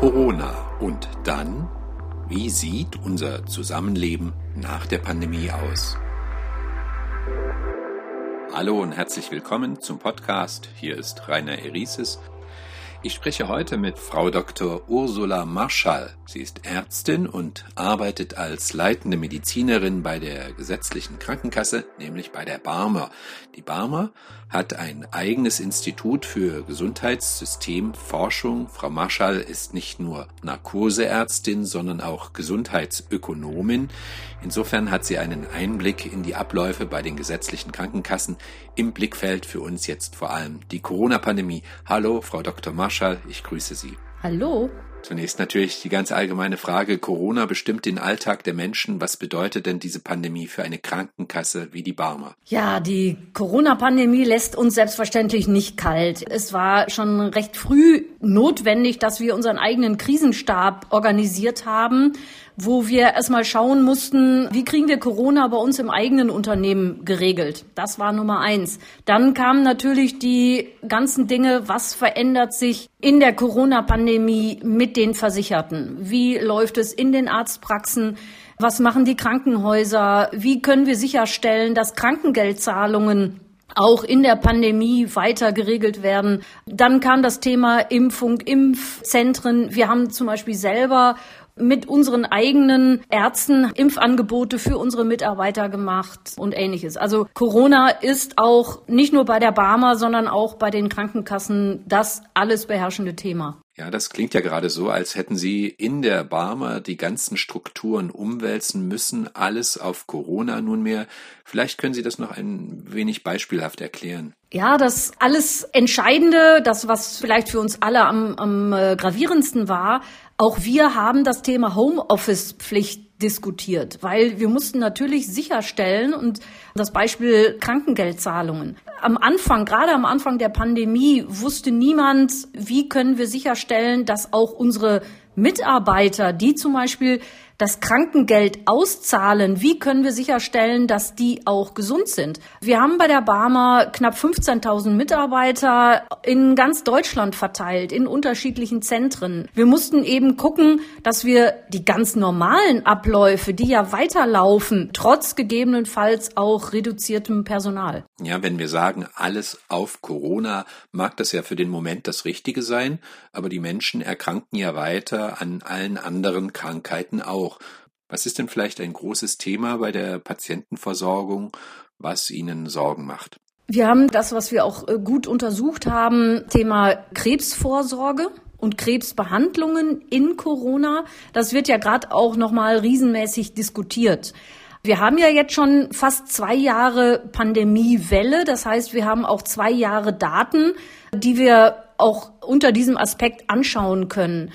Corona und dann? Wie sieht unser Zusammenleben nach der Pandemie aus? Hallo und herzlich willkommen zum Podcast. Hier ist Rainer Erises ich spreche heute mit Frau Dr. Ursula Marschall. Sie ist Ärztin und arbeitet als leitende Medizinerin bei der gesetzlichen Krankenkasse, nämlich bei der Barmer. Die Barmer hat ein eigenes Institut für Gesundheitssystemforschung. Frau Marschall ist nicht nur Narkoseärztin, sondern auch Gesundheitsökonomin. Insofern hat sie einen Einblick in die Abläufe bei den gesetzlichen Krankenkassen. Im Blickfeld für uns jetzt vor allem die Corona-Pandemie. Hallo, Frau Dr. Marschall, ich grüße Sie. Hallo. Zunächst natürlich die ganz allgemeine Frage, Corona bestimmt den Alltag der Menschen. Was bedeutet denn diese Pandemie für eine Krankenkasse wie die Barmer? Ja, die Corona-Pandemie lässt uns selbstverständlich nicht kalt. Es war schon recht früh notwendig, dass wir unseren eigenen Krisenstab organisiert haben wo wir erstmal schauen mussten, wie kriegen wir Corona bei uns im eigenen Unternehmen geregelt. Das war Nummer eins. Dann kamen natürlich die ganzen Dinge, was verändert sich in der Corona-Pandemie mit den Versicherten? Wie läuft es in den Arztpraxen? Was machen die Krankenhäuser? Wie können wir sicherstellen, dass Krankengeldzahlungen auch in der Pandemie weiter geregelt werden. Dann kam das Thema Impfung, Impfzentren. Wir haben zum Beispiel selber mit unseren eigenen Ärzten Impfangebote für unsere Mitarbeiter gemacht und ähnliches. Also Corona ist auch nicht nur bei der Barmer, sondern auch bei den Krankenkassen das alles beherrschende Thema. Ja, das klingt ja gerade so, als hätten Sie in der Barmer die ganzen Strukturen umwälzen müssen, alles auf Corona nunmehr. Vielleicht können Sie das noch ein wenig beispielhaft erklären. Ja, das alles Entscheidende, das was vielleicht für uns alle am, am äh, gravierendsten war, auch wir haben das Thema Homeoffice-Pflicht diskutiert, weil wir mussten natürlich sicherstellen und das Beispiel Krankengeldzahlungen. Am Anfang, gerade am Anfang der Pandemie, wusste niemand, wie können wir sicherstellen, dass auch unsere Mitarbeiter, die zum Beispiel das Krankengeld auszahlen, wie können wir sicherstellen, dass die auch gesund sind? Wir haben bei der Barmer knapp 15.000 Mitarbeiter in ganz Deutschland verteilt, in unterschiedlichen Zentren. Wir mussten eben gucken, dass wir die ganz normalen Abläufe, die ja weiterlaufen, trotz gegebenenfalls auch reduziertem Personal. Ja, wenn wir sagen, alles auf Corona, mag das ja für den Moment das Richtige sein, aber die Menschen erkranken ja weiter an allen anderen Krankheiten auch auch. Was ist denn vielleicht ein großes Thema bei der Patientenversorgung, was Ihnen Sorgen macht? Wir haben das, was wir auch äh, gut untersucht haben, Thema Krebsvorsorge und Krebsbehandlungen in Corona. Das wird ja gerade auch noch mal riesenmäßig diskutiert. Wir haben ja jetzt schon fast zwei Jahre Pandemiewelle. Das heißt, wir haben auch zwei Jahre Daten, die wir auch unter diesem Aspekt anschauen können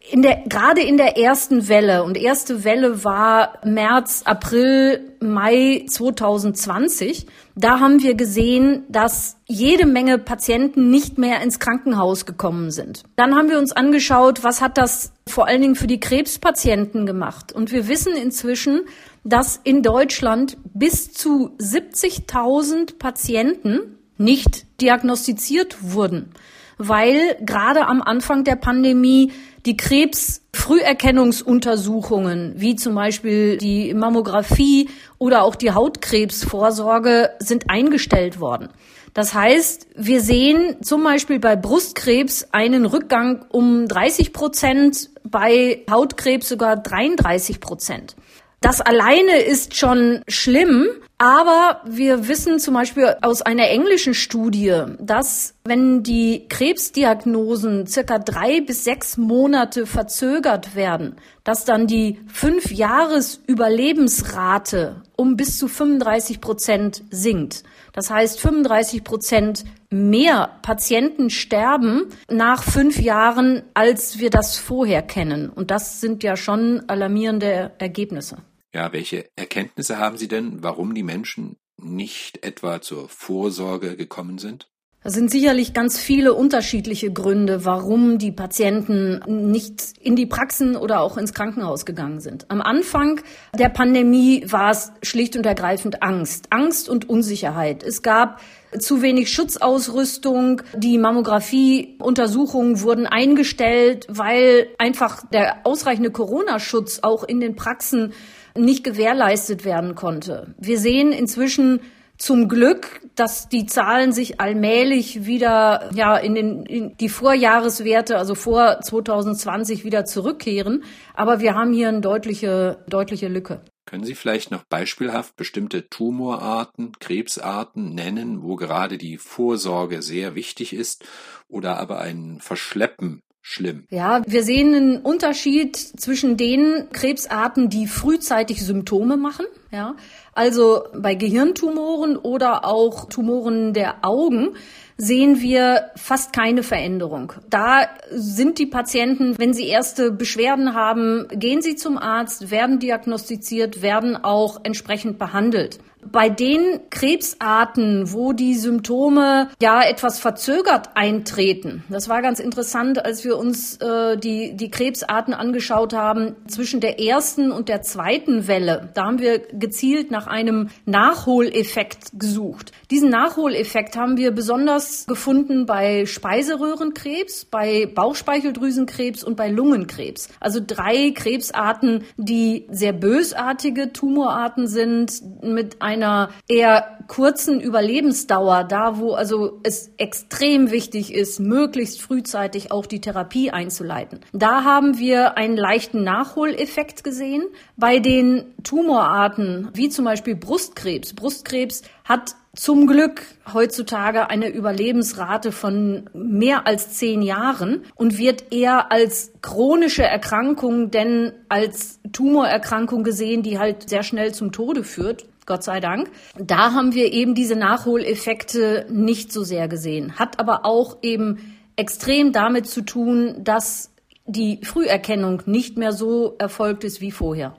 in der, gerade in der ersten Welle, und erste Welle war März, April, Mai 2020, da haben wir gesehen, dass jede Menge Patienten nicht mehr ins Krankenhaus gekommen sind. Dann haben wir uns angeschaut, was hat das vor allen Dingen für die Krebspatienten gemacht. Und wir wissen inzwischen, dass in Deutschland bis zu 70.000 Patienten nicht diagnostiziert wurden, weil gerade am Anfang der Pandemie die Krebsfrüherkennungsuntersuchungen, wie zum Beispiel die Mammographie oder auch die Hautkrebsvorsorge, sind eingestellt worden. Das heißt, wir sehen zum Beispiel bei Brustkrebs einen Rückgang um 30 Prozent, bei Hautkrebs sogar 33 Prozent. Das alleine ist schon schlimm, aber wir wissen zum Beispiel aus einer englischen Studie, dass wenn die Krebsdiagnosen circa drei bis sechs Monate verzögert werden, dass dann die fünf Jahres Überlebensrate um bis zu 35 Prozent sinkt. Das heißt, 35 Prozent mehr Patienten sterben nach fünf Jahren, als wir das vorher kennen. Und das sind ja schon alarmierende Ergebnisse. Ja, welche Erkenntnisse haben Sie denn, warum die Menschen nicht etwa zur Vorsorge gekommen sind? Es sind sicherlich ganz viele unterschiedliche Gründe, warum die Patienten nicht in die Praxen oder auch ins Krankenhaus gegangen sind. Am Anfang der Pandemie war es schlicht und ergreifend Angst. Angst und Unsicherheit. Es gab zu wenig Schutzausrüstung. Die Mammographieuntersuchungen wurden eingestellt, weil einfach der ausreichende Corona-Schutz auch in den Praxen nicht gewährleistet werden konnte. Wir sehen inzwischen zum Glück, dass die Zahlen sich allmählich wieder ja in, den, in die Vorjahreswerte, also vor 2020 wieder zurückkehren. Aber wir haben hier eine deutliche, deutliche Lücke. Können Sie vielleicht noch beispielhaft bestimmte Tumorarten, Krebsarten nennen, wo gerade die Vorsorge sehr wichtig ist oder aber ein Verschleppen schlimm? Ja, wir sehen einen Unterschied zwischen den Krebsarten, die frühzeitig Symptome machen, ja, also bei Gehirntumoren oder auch Tumoren der Augen sehen wir fast keine Veränderung. Da sind die Patienten, wenn sie erste Beschwerden haben, gehen sie zum Arzt, werden diagnostiziert, werden auch entsprechend behandelt. Bei den Krebsarten, wo die Symptome ja etwas verzögert eintreten, das war ganz interessant, als wir uns äh, die, die Krebsarten angeschaut haben, zwischen der ersten und der zweiten Welle, da haben wir gezielt nach einem Nachholeffekt gesucht. Diesen Nachholeffekt haben wir besonders gefunden bei Speiseröhrenkrebs, bei Bauchspeicheldrüsenkrebs und bei Lungenkrebs. Also drei Krebsarten, die sehr bösartige Tumorarten sind, mit einer eher kurzen Überlebensdauer, da wo also es extrem wichtig ist, möglichst frühzeitig auch die Therapie einzuleiten. Da haben wir einen leichten Nachholeffekt gesehen. Bei den Tumorarten, wie zum Beispiel Brustkrebs, Brustkrebs hat zum Glück heutzutage eine Überlebensrate von mehr als zehn Jahren und wird eher als chronische Erkrankung denn als Tumorerkrankung gesehen, die halt sehr schnell zum Tode führt. Gott sei Dank. Da haben wir eben diese Nachholeffekte nicht so sehr gesehen. Hat aber auch eben extrem damit zu tun, dass die Früherkennung nicht mehr so erfolgt ist wie vorher.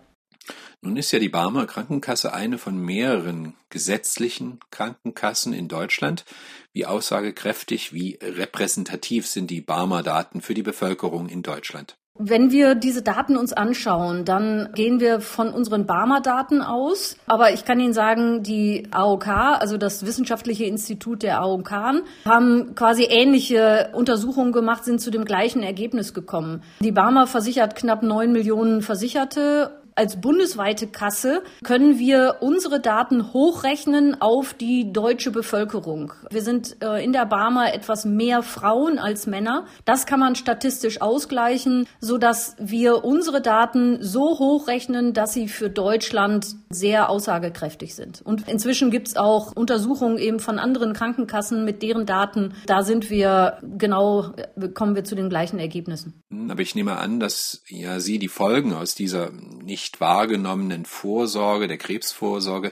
Nun ist ja die Barmer Krankenkasse eine von mehreren gesetzlichen Krankenkassen in Deutschland. Wie aussagekräftig, wie repräsentativ sind die Barmer Daten für die Bevölkerung in Deutschland? Wenn wir diese Daten uns anschauen, dann gehen wir von unseren Barmer-Daten aus. Aber ich kann Ihnen sagen, die AOK, also das Wissenschaftliche Institut der AOK, haben quasi ähnliche Untersuchungen gemacht, sind zu dem gleichen Ergebnis gekommen. Die Barmer versichert knapp neun Millionen Versicherte als bundesweite Kasse können wir unsere Daten hochrechnen auf die deutsche Bevölkerung. Wir sind äh, in der Barmer etwas mehr Frauen als Männer. Das kann man statistisch ausgleichen, so wir unsere Daten so hochrechnen, dass sie für Deutschland sehr aussagekräftig sind. Und inzwischen gibt es auch Untersuchungen eben von anderen Krankenkassen mit deren Daten. Da sind wir genau, äh, kommen wir zu den gleichen Ergebnissen. Aber ich nehme an, dass ja Sie die Folgen aus dieser nicht nicht wahrgenommenen Vorsorge, der Krebsvorsorge,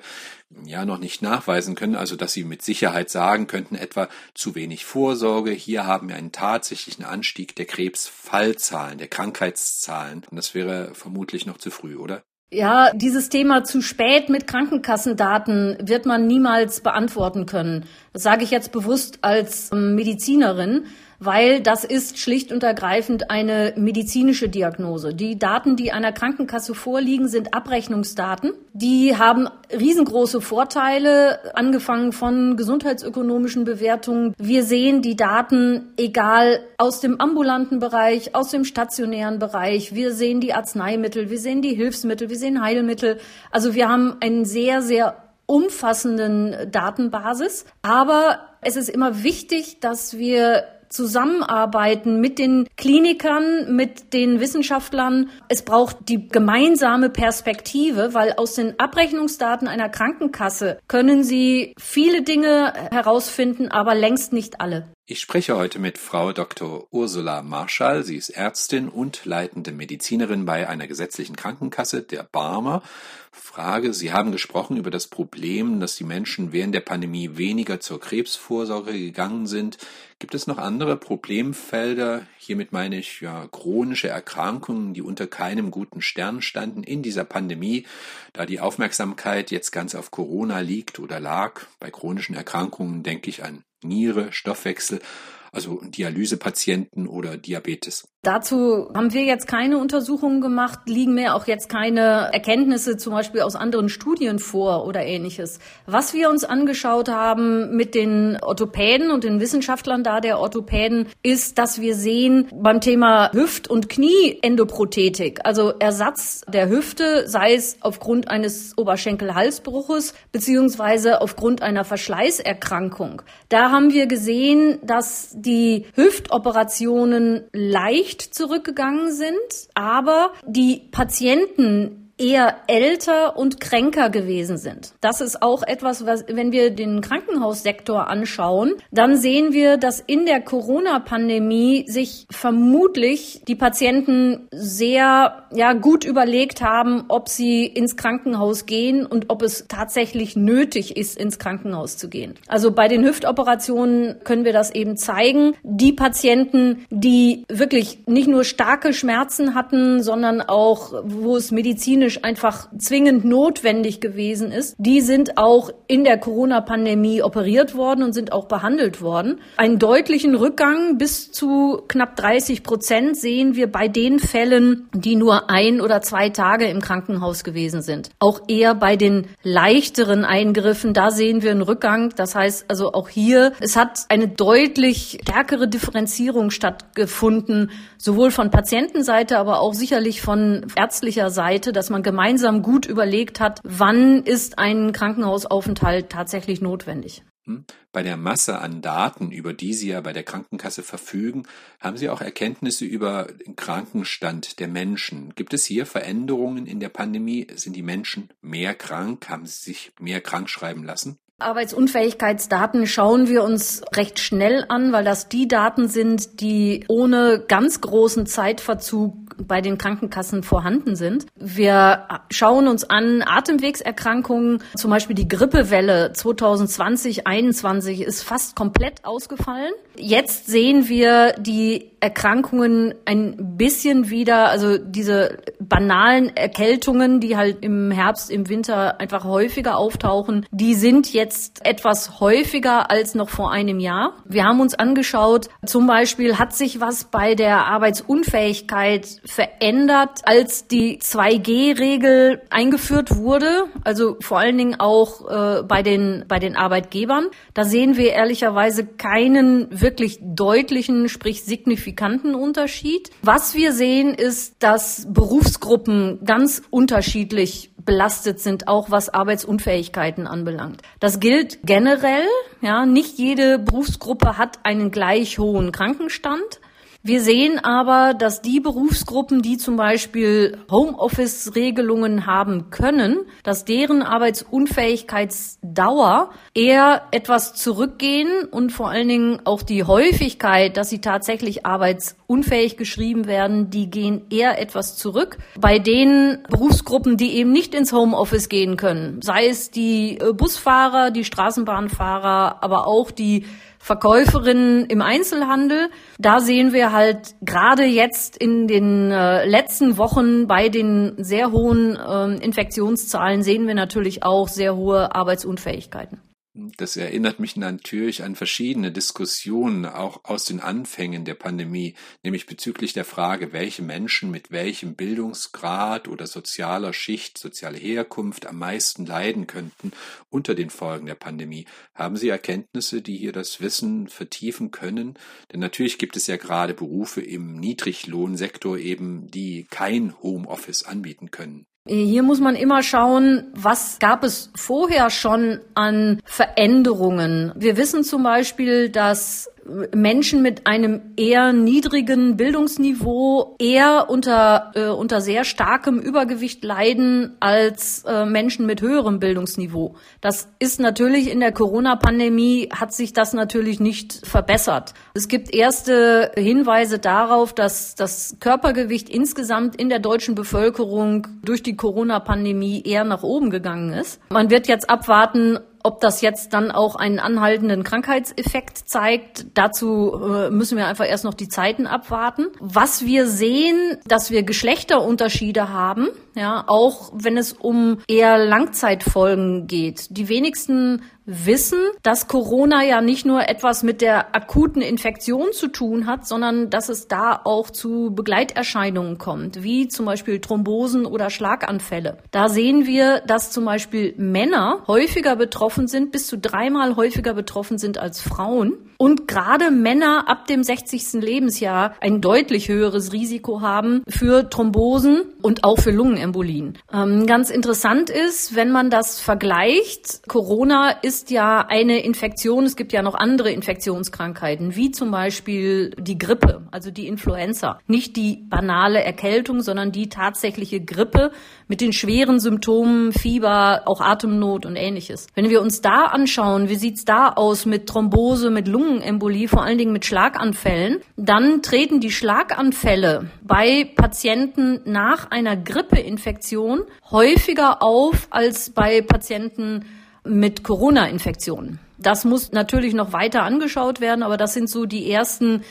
ja noch nicht nachweisen können, also dass sie mit Sicherheit sagen könnten, etwa zu wenig Vorsorge, hier haben wir einen tatsächlichen Anstieg der Krebsfallzahlen, der Krankheitszahlen. Und das wäre vermutlich noch zu früh, oder? Ja, dieses Thema zu spät mit Krankenkassendaten wird man niemals beantworten können. Das sage ich jetzt bewusst als ähm, Medizinerin weil das ist schlicht und ergreifend eine medizinische Diagnose. Die Daten, die einer Krankenkasse vorliegen, sind Abrechnungsdaten. Die haben riesengroße Vorteile, angefangen von gesundheitsökonomischen Bewertungen. Wir sehen die Daten, egal aus dem ambulanten Bereich, aus dem stationären Bereich. Wir sehen die Arzneimittel, wir sehen die Hilfsmittel, wir sehen Heilmittel. Also wir haben einen sehr, sehr umfassenden Datenbasis. Aber es ist immer wichtig, dass wir zusammenarbeiten mit den Klinikern, mit den Wissenschaftlern. Es braucht die gemeinsame Perspektive, weil aus den Abrechnungsdaten einer Krankenkasse können Sie viele Dinge herausfinden, aber längst nicht alle. Ich spreche heute mit Frau Dr. Ursula Marschall. Sie ist Ärztin und leitende Medizinerin bei einer gesetzlichen Krankenkasse, der Barmer. Frage, Sie haben gesprochen über das Problem, dass die Menschen während der Pandemie weniger zur Krebsvorsorge gegangen sind. Gibt es noch andere Problemfelder? Hiermit meine ich ja chronische Erkrankungen, die unter keinem guten Stern standen in dieser Pandemie, da die Aufmerksamkeit jetzt ganz auf Corona liegt oder lag. Bei chronischen Erkrankungen denke ich an Niere, Stoffwechsel, also Dialysepatienten oder Diabetes. Dazu haben wir jetzt keine Untersuchungen gemacht, liegen mir auch jetzt keine Erkenntnisse zum Beispiel aus anderen Studien vor oder ähnliches. Was wir uns angeschaut haben mit den Orthopäden und den Wissenschaftlern da der Orthopäden, ist, dass wir sehen beim Thema Hüft- und Knieendoprothetik, also Ersatz der Hüfte, sei es aufgrund eines Oberschenkel-Halsbruches beziehungsweise aufgrund einer Verschleißerkrankung. Da haben wir gesehen, dass die Hüftoperationen leicht nicht zurückgegangen sind, aber die Patienten eher älter und kränker gewesen sind. Das ist auch etwas, was, wenn wir den Krankenhaussektor anschauen, dann sehen wir, dass in der Corona-Pandemie sich vermutlich die Patienten sehr, ja, gut überlegt haben, ob sie ins Krankenhaus gehen und ob es tatsächlich nötig ist, ins Krankenhaus zu gehen. Also bei den Hüftoperationen können wir das eben zeigen. Die Patienten, die wirklich nicht nur starke Schmerzen hatten, sondern auch, wo es medizinisch medizinisch einfach zwingend notwendig gewesen ist, die sind auch in der Corona-Pandemie operiert worden und sind auch behandelt worden. Einen deutlichen Rückgang bis zu knapp 30 Prozent sehen wir bei den Fällen, die nur ein oder zwei Tage im Krankenhaus gewesen sind. Auch eher bei den leichteren Eingriffen, da sehen wir einen Rückgang. Das heißt also auch hier, es hat eine deutlich stärkere Differenzierung stattgefunden, sowohl von Patientenseite, aber auch sicherlich von ärztlicher Seite, dass man man gemeinsam gut überlegt hat, wann ist ein Krankenhausaufenthalt tatsächlich notwendig. Hm? Bei der Masse an Daten, über die Sie ja bei der Krankenkasse verfügen, haben Sie auch Erkenntnisse über den Krankenstand der Menschen. Gibt es hier Veränderungen in der Pandemie? Sind die Menschen mehr krank? Haben sie sich mehr krank schreiben lassen? Arbeitsunfähigkeitsdaten schauen wir uns recht schnell an, weil das die Daten sind, die ohne ganz großen Zeitverzug bei den Krankenkassen vorhanden sind. Wir schauen uns an Atemwegserkrankungen, zum Beispiel die Grippewelle 2020, 21 ist fast komplett ausgefallen. Jetzt sehen wir die Erkrankungen ein bisschen wieder, also diese banalen Erkältungen, die halt im Herbst, im Winter einfach häufiger auftauchen, die sind jetzt etwas häufiger als noch vor einem Jahr. Wir haben uns angeschaut, zum Beispiel hat sich was bei der Arbeitsunfähigkeit verändert, als die 2G-Regel eingeführt wurde, also vor allen Dingen auch äh, bei den, bei den Arbeitgebern. Da sehen wir ehrlicherweise keinen wirklich deutlichen, sprich signifikanten Unterschied. Was wir sehen, ist, dass Berufsgruppen ganz unterschiedlich belastet sind, auch was Arbeitsunfähigkeiten anbelangt. Das gilt generell. Ja, nicht jede Berufsgruppe hat einen gleich hohen Krankenstand. Wir sehen aber, dass die Berufsgruppen, die zum Beispiel Homeoffice-Regelungen haben können, dass deren Arbeitsunfähigkeitsdauer eher etwas zurückgehen und vor allen Dingen auch die Häufigkeit, dass sie tatsächlich arbeitsunfähig geschrieben werden, die gehen eher etwas zurück. Bei den Berufsgruppen, die eben nicht ins Homeoffice gehen können, sei es die äh, Busfahrer, die Straßenbahnfahrer, aber auch die Verkäuferinnen im Einzelhandel. Da sehen wir halt gerade jetzt in den äh, letzten Wochen bei den sehr hohen äh, Infektionszahlen sehen wir natürlich auch sehr hohe Arbeitsunfähigkeiten. Das erinnert mich natürlich an verschiedene Diskussionen auch aus den Anfängen der Pandemie, nämlich bezüglich der Frage, welche Menschen mit welchem Bildungsgrad oder sozialer Schicht, soziale Herkunft am meisten leiden könnten unter den Folgen der Pandemie. Haben Sie Erkenntnisse, die hier das Wissen vertiefen können? Denn natürlich gibt es ja gerade Berufe im Niedriglohnsektor eben, die kein Homeoffice anbieten können. Hier muss man immer schauen, was gab es vorher schon an Veränderungen. Wir wissen zum Beispiel, dass Menschen mit einem eher niedrigen Bildungsniveau eher unter, äh, unter sehr starkem Übergewicht leiden als äh, Menschen mit höherem Bildungsniveau. Das ist natürlich in der Corona-Pandemie hat sich das natürlich nicht verbessert. Es gibt erste Hinweise darauf, dass das Körpergewicht insgesamt in der deutschen Bevölkerung durch die Corona-Pandemie eher nach oben gegangen ist. Man wird jetzt abwarten, ob das jetzt dann auch einen anhaltenden Krankheitseffekt zeigt, dazu äh, müssen wir einfach erst noch die Zeiten abwarten. Was wir sehen, dass wir Geschlechterunterschiede haben, ja, auch wenn es um eher Langzeitfolgen geht. Die wenigsten wissen, dass Corona ja nicht nur etwas mit der akuten Infektion zu tun hat, sondern dass es da auch zu Begleiterscheinungen kommt, wie zum Beispiel Thrombosen oder Schlaganfälle. Da sehen wir, dass zum Beispiel Männer häufiger betroffen sind, bis zu dreimal häufiger betroffen sind als Frauen. Und gerade Männer ab dem 60. Lebensjahr ein deutlich höheres Risiko haben für Thrombosen und auch für Lungenembolien. Ähm, ganz interessant ist, wenn man das vergleicht, Corona ist ja eine Infektion, es gibt ja noch andere Infektionskrankheiten, wie zum Beispiel die Grippe, also die Influenza. Nicht die banale Erkältung, sondern die tatsächliche Grippe mit den schweren Symptomen, Fieber, auch Atemnot und ähnliches. Wenn wir uns da anschauen, wie sieht's da aus mit Thrombose, mit Lungenembolie, vor allen Dingen mit Schlaganfällen, dann treten die Schlaganfälle bei Patienten nach einer Grippeinfektion häufiger auf als bei Patienten mit Corona-Infektionen. Das muss natürlich noch weiter angeschaut werden, aber das sind so die ersten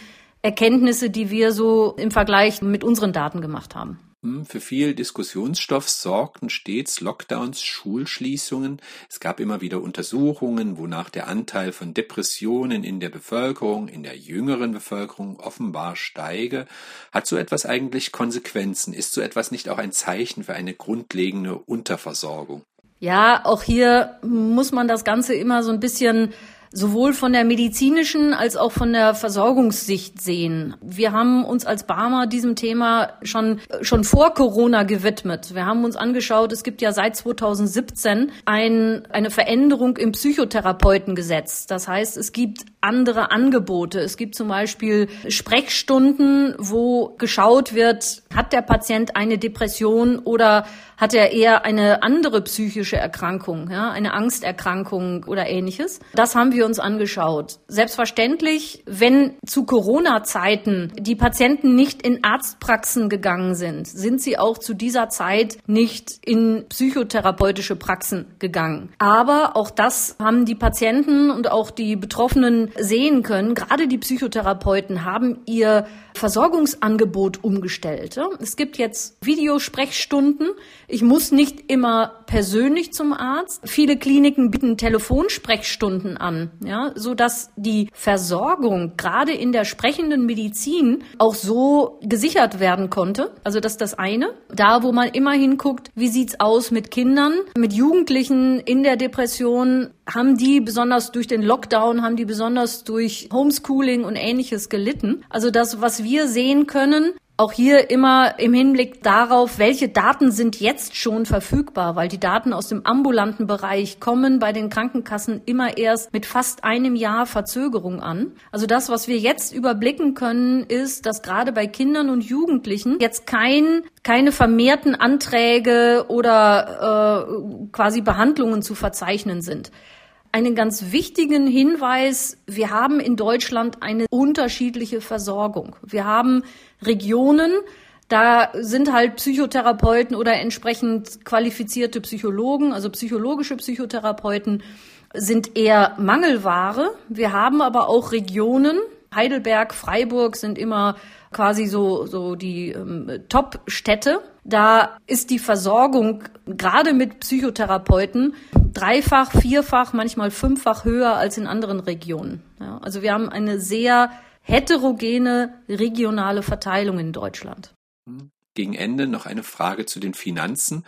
Erkenntnisse, die wir so im Vergleich mit unseren Daten gemacht haben. Hm, für viel Diskussionsstoff sorgten stets Lockdowns, Schulschließungen. Es gab immer wieder Untersuchungen, wonach der Anteil von Depressionen in der Bevölkerung, in der jüngeren Bevölkerung offenbar steige. Hat so etwas eigentlich Konsequenzen? Ist so etwas nicht auch ein Zeichen für eine grundlegende Unterversorgung? Ja, auch hier muss man das Ganze immer so ein bisschen sowohl von der medizinischen als auch von der Versorgungssicht sehen. Wir haben uns als Barmer diesem Thema schon, schon vor Corona gewidmet. Wir haben uns angeschaut, es gibt ja seit 2017 ein, eine Veränderung im Psychotherapeutengesetz. Das heißt, es gibt andere Angebote. Es gibt zum Beispiel Sprechstunden, wo geschaut wird, hat der Patient eine Depression oder hat er eher eine andere psychische Erkrankung, ja, eine Angsterkrankung oder ähnliches. Das haben wir uns angeschaut. Selbstverständlich, wenn zu Corona-Zeiten die Patienten nicht in Arztpraxen gegangen sind, sind sie auch zu dieser Zeit nicht in psychotherapeutische Praxen gegangen. Aber auch das haben die Patienten und auch die Betroffenen sehen können. Gerade die Psychotherapeuten haben ihr Versorgungsangebot umgestellt. Es gibt jetzt Videosprechstunden. Ich muss nicht immer persönlich zum Arzt. Viele Kliniken bieten Telefonsprechstunden an, ja, so dass die Versorgung gerade in der sprechenden Medizin auch so gesichert werden konnte. Also das ist das eine. Da, wo man immer hinguckt, wie sieht's aus mit Kindern, mit Jugendlichen in der Depression, haben die besonders durch den Lockdown, haben die besonders durch Homeschooling und ähnliches gelitten. Also das, was wir sehen können, auch hier immer im Hinblick darauf, welche Daten sind jetzt schon verfügbar, weil die Daten aus dem ambulanten Bereich kommen bei den Krankenkassen immer erst mit fast einem Jahr Verzögerung an. Also das, was wir jetzt überblicken können, ist, dass gerade bei Kindern und Jugendlichen jetzt kein, keine vermehrten Anträge oder äh, quasi Behandlungen zu verzeichnen sind einen ganz wichtigen Hinweis. Wir haben in Deutschland eine unterschiedliche Versorgung. Wir haben Regionen, da sind halt Psychotherapeuten oder entsprechend qualifizierte Psychologen, also psychologische Psychotherapeuten, sind eher Mangelware. Wir haben aber auch Regionen, Heidelberg, Freiburg sind immer quasi so, so die ähm, Top-Städte. Da ist die Versorgung gerade mit Psychotherapeuten dreifach, vierfach, manchmal fünffach höher als in anderen Regionen. Ja, also wir haben eine sehr heterogene regionale Verteilung in Deutschland. Gegen Ende noch eine Frage zu den Finanzen.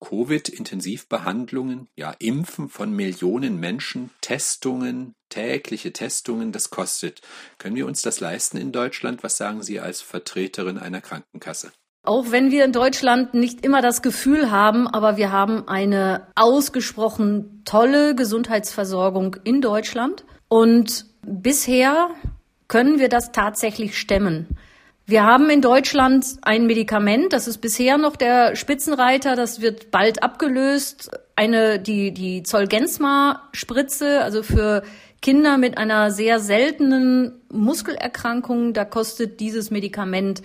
Covid-Intensivbehandlungen, ja, Impfen von Millionen Menschen, Testungen, tägliche Testungen, das kostet. Können wir uns das leisten in Deutschland? Was sagen Sie als Vertreterin einer Krankenkasse? Auch wenn wir in Deutschland nicht immer das Gefühl haben, aber wir haben eine ausgesprochen tolle Gesundheitsversorgung in Deutschland. Und bisher können wir das tatsächlich stemmen. Wir haben in Deutschland ein Medikament, das ist bisher noch der Spitzenreiter, das wird bald abgelöst. Eine, die, die Zolgensma-Spritze, also für Kinder mit einer sehr seltenen Muskelerkrankung, da kostet dieses Medikament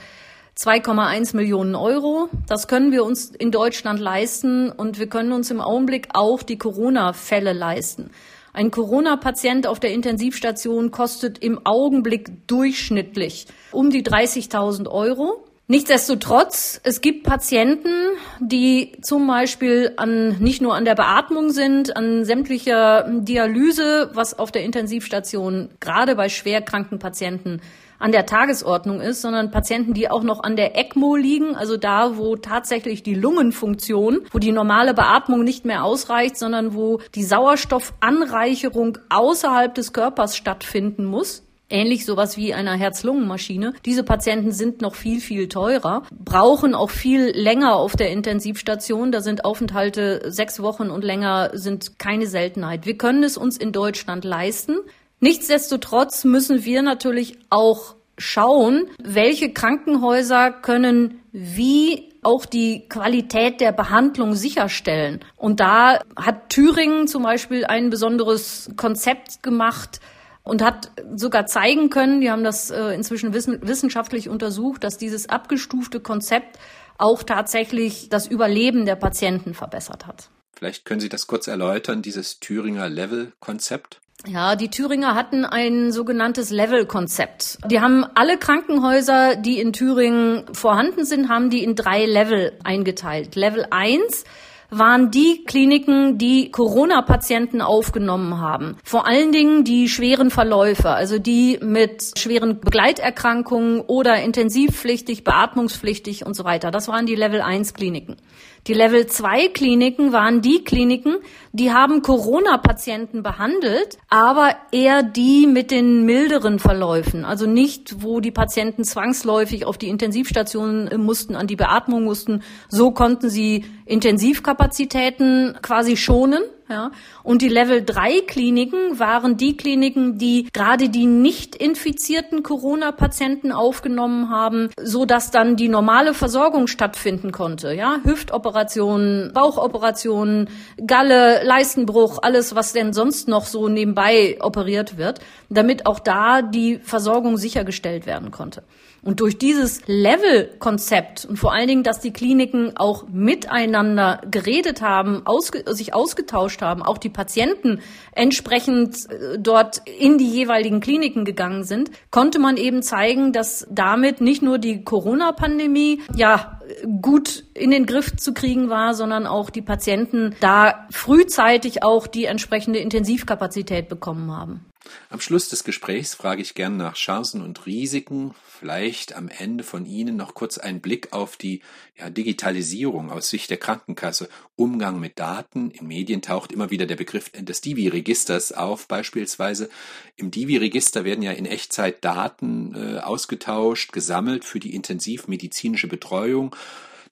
2,1 Millionen Euro. Das können wir uns in Deutschland leisten und wir können uns im Augenblick auch die Corona-Fälle leisten. Ein Corona-Patient auf der Intensivstation kostet im Augenblick durchschnittlich um die 30.000 Euro. Nichtsdestotrotz, es gibt Patienten, die zum Beispiel an, nicht nur an der Beatmung sind, an sämtlicher Dialyse, was auf der Intensivstation gerade bei schwerkranken Patienten an der Tagesordnung ist, sondern Patienten, die auch noch an der ECMO liegen, also da, wo tatsächlich die Lungenfunktion, wo die normale Beatmung nicht mehr ausreicht, sondern wo die Sauerstoffanreicherung außerhalb des Körpers stattfinden muss. Ähnlich sowas wie einer Herz-Lungen-Maschine. Diese Patienten sind noch viel, viel teurer, brauchen auch viel länger auf der Intensivstation. Da sind Aufenthalte sechs Wochen und länger sind keine Seltenheit. Wir können es uns in Deutschland leisten. Nichtsdestotrotz müssen wir natürlich auch schauen, welche Krankenhäuser können wie auch die Qualität der Behandlung sicherstellen. Und da hat Thüringen zum Beispiel ein besonderes Konzept gemacht, und hat sogar zeigen können, die haben das äh, inzwischen wissenschaftlich untersucht, dass dieses abgestufte Konzept auch tatsächlich das Überleben der Patienten verbessert hat. Vielleicht können Sie das kurz erläutern, dieses Thüringer Level-Konzept? Ja, die Thüringer hatten ein sogenanntes Level-Konzept. Die haben alle Krankenhäuser, die in Thüringen vorhanden sind, haben die in drei Level eingeteilt. Level 1 waren die Kliniken, die Corona-Patienten aufgenommen haben. Vor allen Dingen die schweren Verläufe, also die mit schweren Begleiterkrankungen oder intensivpflichtig, beatmungspflichtig und so weiter. Das waren die Level 1 Kliniken. Die Level 2 Kliniken waren die Kliniken, die haben Corona-Patienten behandelt, aber eher die mit den milderen Verläufen. Also nicht, wo die Patienten zwangsläufig auf die Intensivstationen mussten, an die Beatmung mussten. So konnten sie Intensivkapazitäten quasi schonen. Ja. Und die Level 3 Kliniken waren die Kliniken, die gerade die nicht infizierten Corona-Patienten aufgenommen haben, so dass dann die normale Versorgung stattfinden konnte. Ja. Hüftoperationen, Bauchoperationen, Galle, Leistenbruch, alles, was denn sonst noch so nebenbei operiert wird, damit auch da die Versorgung sichergestellt werden konnte. Und durch dieses Level-Konzept und vor allen Dingen, dass die Kliniken auch miteinander geredet haben, ausge sich ausgetauscht haben, auch die Patienten entsprechend äh, dort in die jeweiligen Kliniken gegangen sind, konnte man eben zeigen, dass damit nicht nur die Corona-Pandemie ja gut in den Griff zu kriegen war, sondern auch die Patienten da frühzeitig auch die entsprechende Intensivkapazität bekommen haben. Am Schluss des Gesprächs frage ich gern nach Chancen und Risiken. Vielleicht am Ende von Ihnen noch kurz ein Blick auf die ja, Digitalisierung aus Sicht der Krankenkasse. Umgang mit Daten. In Medien taucht immer wieder der Begriff des Divi-Registers auf, beispielsweise. Im Divi-Register werden ja in Echtzeit Daten äh, ausgetauscht, gesammelt für die intensivmedizinische Betreuung.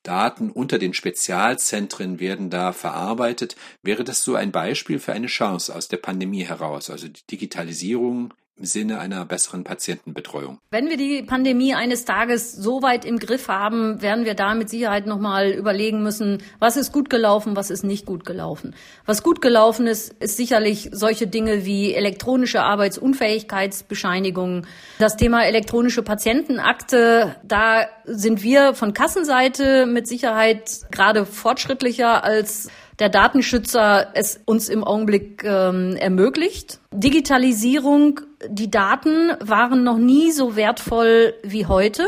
Daten unter den Spezialzentren werden da verarbeitet. Wäre das so ein Beispiel für eine Chance aus der Pandemie heraus, also die Digitalisierung Sinne einer besseren Patientenbetreuung. Wenn wir die Pandemie eines Tages so weit im Griff haben, werden wir da mit Sicherheit nochmal überlegen müssen, was ist gut gelaufen, was ist nicht gut gelaufen. Was gut gelaufen ist, ist sicherlich solche Dinge wie elektronische Arbeitsunfähigkeitsbescheinigungen. Das Thema elektronische Patientenakte, da sind wir von Kassenseite mit Sicherheit gerade fortschrittlicher als der Datenschützer es uns im Augenblick ähm, ermöglicht. Digitalisierung, die Daten waren noch nie so wertvoll wie heute.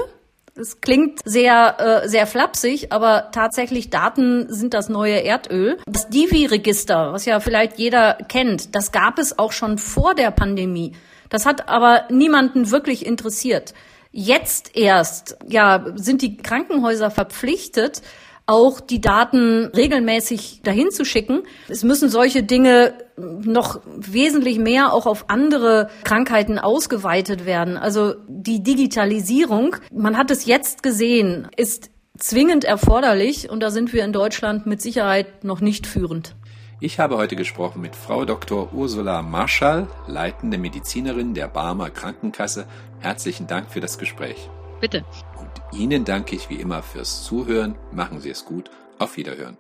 Es klingt sehr, äh, sehr flapsig, aber tatsächlich Daten sind das neue Erdöl. Das Divi-Register, was ja vielleicht jeder kennt, das gab es auch schon vor der Pandemie. Das hat aber niemanden wirklich interessiert. Jetzt erst, ja, sind die Krankenhäuser verpflichtet, auch die Daten regelmäßig dahin zu schicken. Es müssen solche Dinge noch wesentlich mehr auch auf andere Krankheiten ausgeweitet werden. Also die Digitalisierung, man hat es jetzt gesehen, ist zwingend erforderlich und da sind wir in Deutschland mit Sicherheit noch nicht führend. Ich habe heute gesprochen mit Frau Dr. Ursula Marschall, leitende Medizinerin der Barmer Krankenkasse. Herzlichen Dank für das Gespräch. Bitte. Ihnen danke ich wie immer fürs Zuhören. Machen Sie es gut. Auf Wiederhören.